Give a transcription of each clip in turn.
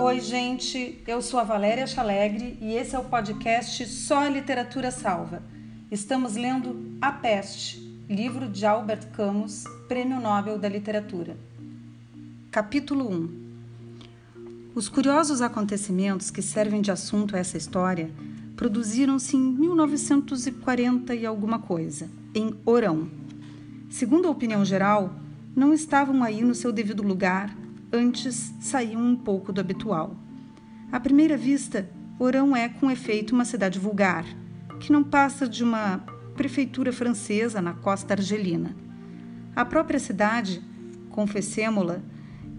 Oi, gente, eu sou a Valéria Chalegre e esse é o podcast Só a Literatura Salva. Estamos lendo A Peste, livro de Albert Camus, Prêmio Nobel da Literatura. Capítulo 1 Os curiosos acontecimentos que servem de assunto a essa história produziram-se em 1940 e alguma coisa, em Orão. Segundo a opinião geral, não estavam aí no seu devido lugar, antes saíam um pouco do habitual. À primeira vista, Orão é, com efeito, uma cidade vulgar, que não passa de uma prefeitura francesa na costa argelina. A própria cidade, confessemo-la,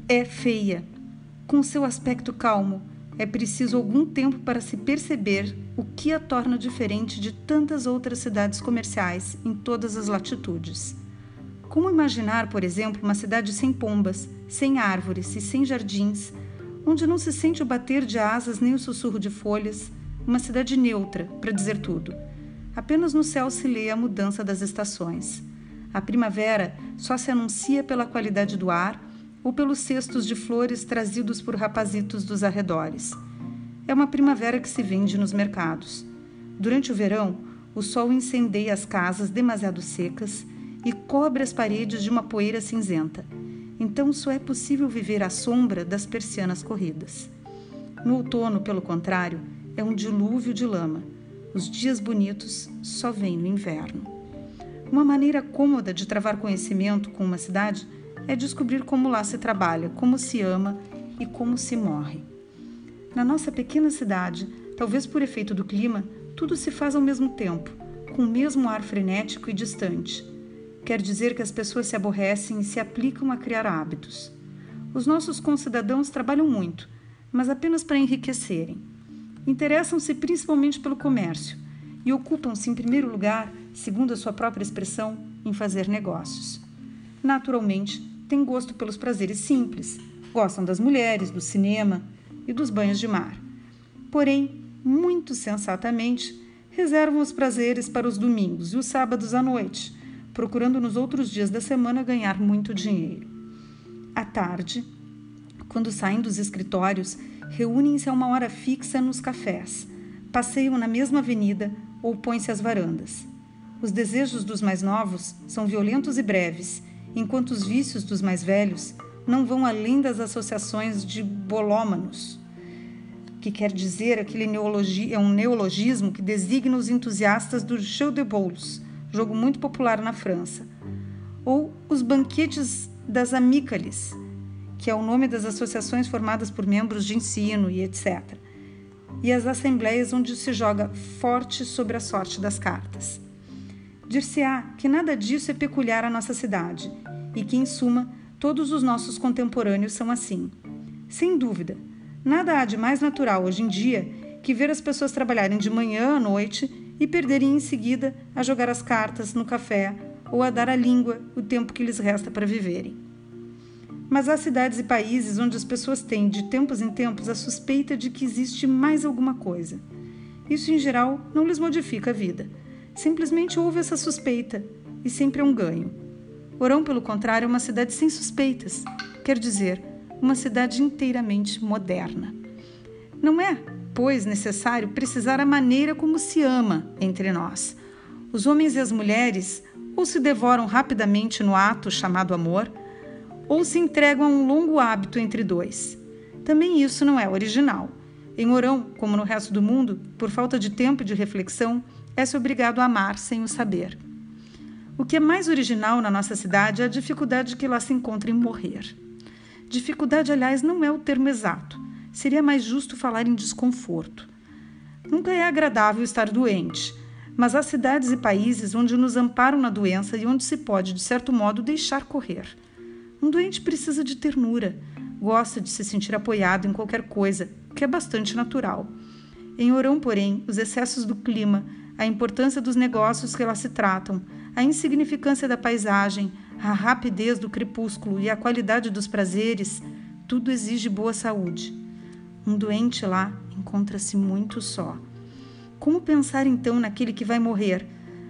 é feia. Com seu aspecto calmo, é preciso algum tempo para se perceber o que a torna diferente de tantas outras cidades comerciais em todas as latitudes. Como imaginar, por exemplo, uma cidade sem pombas, sem árvores e sem jardins, onde não se sente o bater de asas nem o sussurro de folhas, uma cidade neutra, para dizer tudo. Apenas no céu se lê a mudança das estações. A primavera só se anuncia pela qualidade do ar ou pelos cestos de flores trazidos por rapazitos dos arredores. É uma primavera que se vende nos mercados. Durante o verão, o sol incendeia as casas demasiado secas e cobre as paredes de uma poeira cinzenta. Então só é possível viver à sombra das persianas corridas. No outono, pelo contrário, é um dilúvio de lama. Os dias bonitos só vêm no inverno. Uma maneira cômoda de travar conhecimento com uma cidade é descobrir como lá se trabalha, como se ama e como se morre. Na nossa pequena cidade, talvez por efeito do clima, tudo se faz ao mesmo tempo, com o mesmo ar frenético e distante quer dizer que as pessoas se aborrecem e se aplicam a criar hábitos. Os nossos concidadãos trabalham muito, mas apenas para enriquecerem. Interessam-se principalmente pelo comércio e ocupam-se, em primeiro lugar, segundo a sua própria expressão, em fazer negócios. Naturalmente, têm gosto pelos prazeres simples, gostam das mulheres, do cinema e dos banhos de mar. Porém, muito sensatamente, reservam os prazeres para os domingos e os sábados à noite procurando nos outros dias da semana ganhar muito dinheiro. À tarde, quando saem dos escritórios, reúnem-se a uma hora fixa nos cafés, passeiam na mesma avenida ou põem-se às varandas. Os desejos dos mais novos são violentos e breves, enquanto os vícios dos mais velhos não vão além das associações de bolômanos, que quer dizer aquele neologi é um neologismo que designa os entusiastas do jeu de boules, jogo muito popular na França, ou os banquetes das amícales, que é o nome das associações formadas por membros de ensino e etc. E as assembleias onde se joga forte sobre a sorte das cartas. Dir-se-á que nada disso é peculiar à nossa cidade e que, em suma, todos os nossos contemporâneos são assim. Sem dúvida, nada há de mais natural hoje em dia que ver as pessoas trabalharem de manhã à noite e perderem em seguida a jogar as cartas no café ou a dar à língua o tempo que lhes resta para viverem. Mas há cidades e países onde as pessoas têm, de tempos em tempos, a suspeita de que existe mais alguma coisa. Isso, em geral, não lhes modifica a vida. Simplesmente houve essa suspeita e sempre é um ganho. Orão, pelo contrário, é uma cidade sem suspeitas, quer dizer, uma cidade inteiramente moderna. Não é pois, necessário precisar a maneira como se ama entre nós. Os homens e as mulheres ou se devoram rapidamente no ato chamado amor, ou se entregam a um longo hábito entre dois. Também isso não é original. Em Orão, como no resto do mundo, por falta de tempo de reflexão, é-se obrigado a amar sem o saber. O que é mais original na nossa cidade é a dificuldade que lá se encontra em morrer. Dificuldade, aliás, não é o termo exato seria mais justo falar em desconforto. Nunca é agradável estar doente, mas há cidades e países onde nos amparam na doença e onde se pode, de certo modo, deixar correr. Um doente precisa de ternura, gosta de se sentir apoiado em qualquer coisa, que é bastante natural. Em Orão, porém, os excessos do clima, a importância dos negócios que lá se tratam, a insignificância da paisagem, a rapidez do crepúsculo e a qualidade dos prazeres, tudo exige boa saúde. Um doente lá encontra-se muito só. Como pensar então naquele que vai morrer,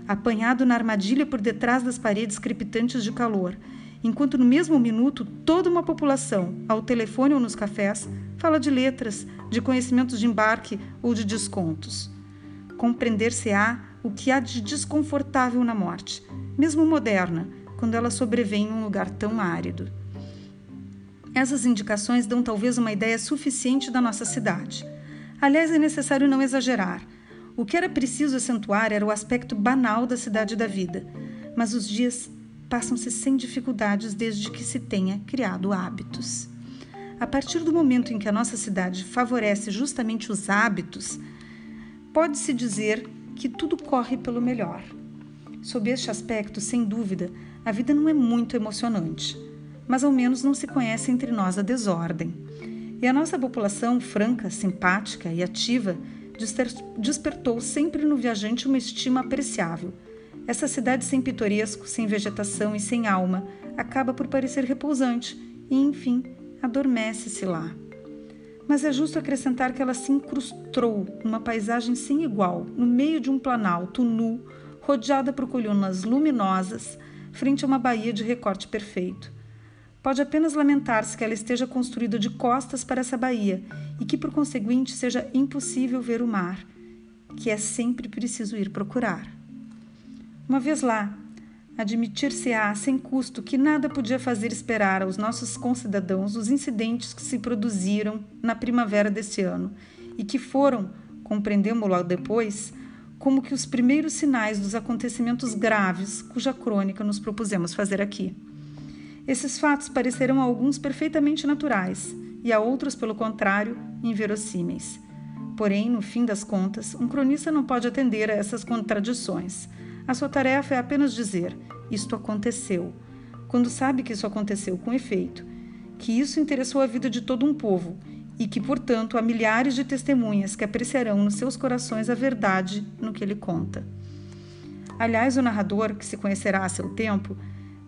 apanhado na armadilha por detrás das paredes crepitantes de calor, enquanto no mesmo minuto toda uma população, ao telefone ou nos cafés, Fala de letras, de conhecimentos de embarque ou de descontos. Compreender-se-á o que há de desconfortável na morte, mesmo moderna, quando ela sobrevém em um lugar tão árido. Essas indicações dão talvez uma ideia suficiente da nossa cidade. Aliás, é necessário não exagerar. O que era preciso acentuar era o aspecto banal da cidade da vida, mas os dias passam-se sem dificuldades desde que se tenha criado hábitos. A partir do momento em que a nossa cidade favorece justamente os hábitos, pode-se dizer que tudo corre pelo melhor. Sob este aspecto, sem dúvida, a vida não é muito emocionante, mas ao menos não se conhece entre nós a desordem. E a nossa população franca, simpática e ativa despertou sempre no viajante uma estima apreciável. Essa cidade sem pitoresco, sem vegetação e sem alma acaba por parecer repousante e, enfim, adormece-se lá. Mas é justo acrescentar que ela se incrustou numa paisagem sem igual, no meio de um planalto nu, rodeada por colunas luminosas, frente a uma baía de recorte perfeito. Pode apenas lamentar-se que ela esteja construída de costas para essa baía e que, por conseguinte, seja impossível ver o mar, que é sempre preciso ir procurar. Uma vez lá, admitir-se-á sem custo que nada podia fazer esperar aos nossos concidadãos os incidentes que se produziram na primavera desse ano e que foram, compreendemos-lo depois, como que os primeiros sinais dos acontecimentos graves cuja crônica nos propusemos fazer aqui. Esses fatos parecerão a alguns perfeitamente naturais e a outros, pelo contrário, inverossímeis. Porém, no fim das contas, um cronista não pode atender a essas contradições. A sua tarefa é apenas dizer: isto aconteceu, quando sabe que isso aconteceu com efeito, que isso interessou a vida de todo um povo e que, portanto, há milhares de testemunhas que apreciarão nos seus corações a verdade no que ele conta. Aliás, o narrador, que se conhecerá a seu tempo,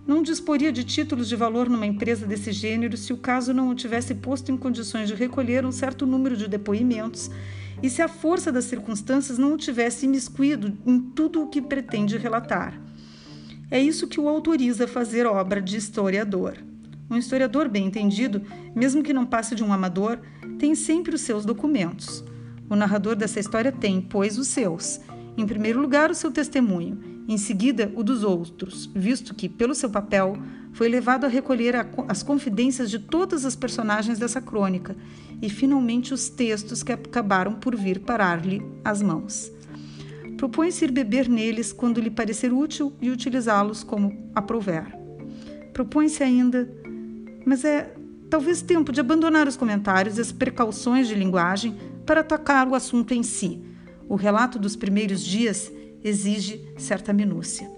não disporia de títulos de valor numa empresa desse gênero se o caso não o tivesse posto em condições de recolher um certo número de depoimentos e se a força das circunstâncias não o tivesse imiscuído em tudo o que pretende relatar. É isso que o autoriza a fazer obra de historiador. Um historiador bem entendido, mesmo que não passe de um amador, tem sempre os seus documentos. O narrador dessa história tem, pois, os seus. Em primeiro lugar, o seu testemunho, em seguida, o dos outros, visto que, pelo seu papel, foi levado a recolher a, as confidências de todas as personagens dessa crônica e, finalmente, os textos que acabaram por vir parar-lhe às mãos. Propõe-se ir beber neles quando lhe parecer útil e utilizá-los como aprouver. Propõe-se ainda, mas é talvez tempo de abandonar os comentários e as precauções de linguagem para atacar o assunto em si. O relato dos primeiros dias exige certa minúcia.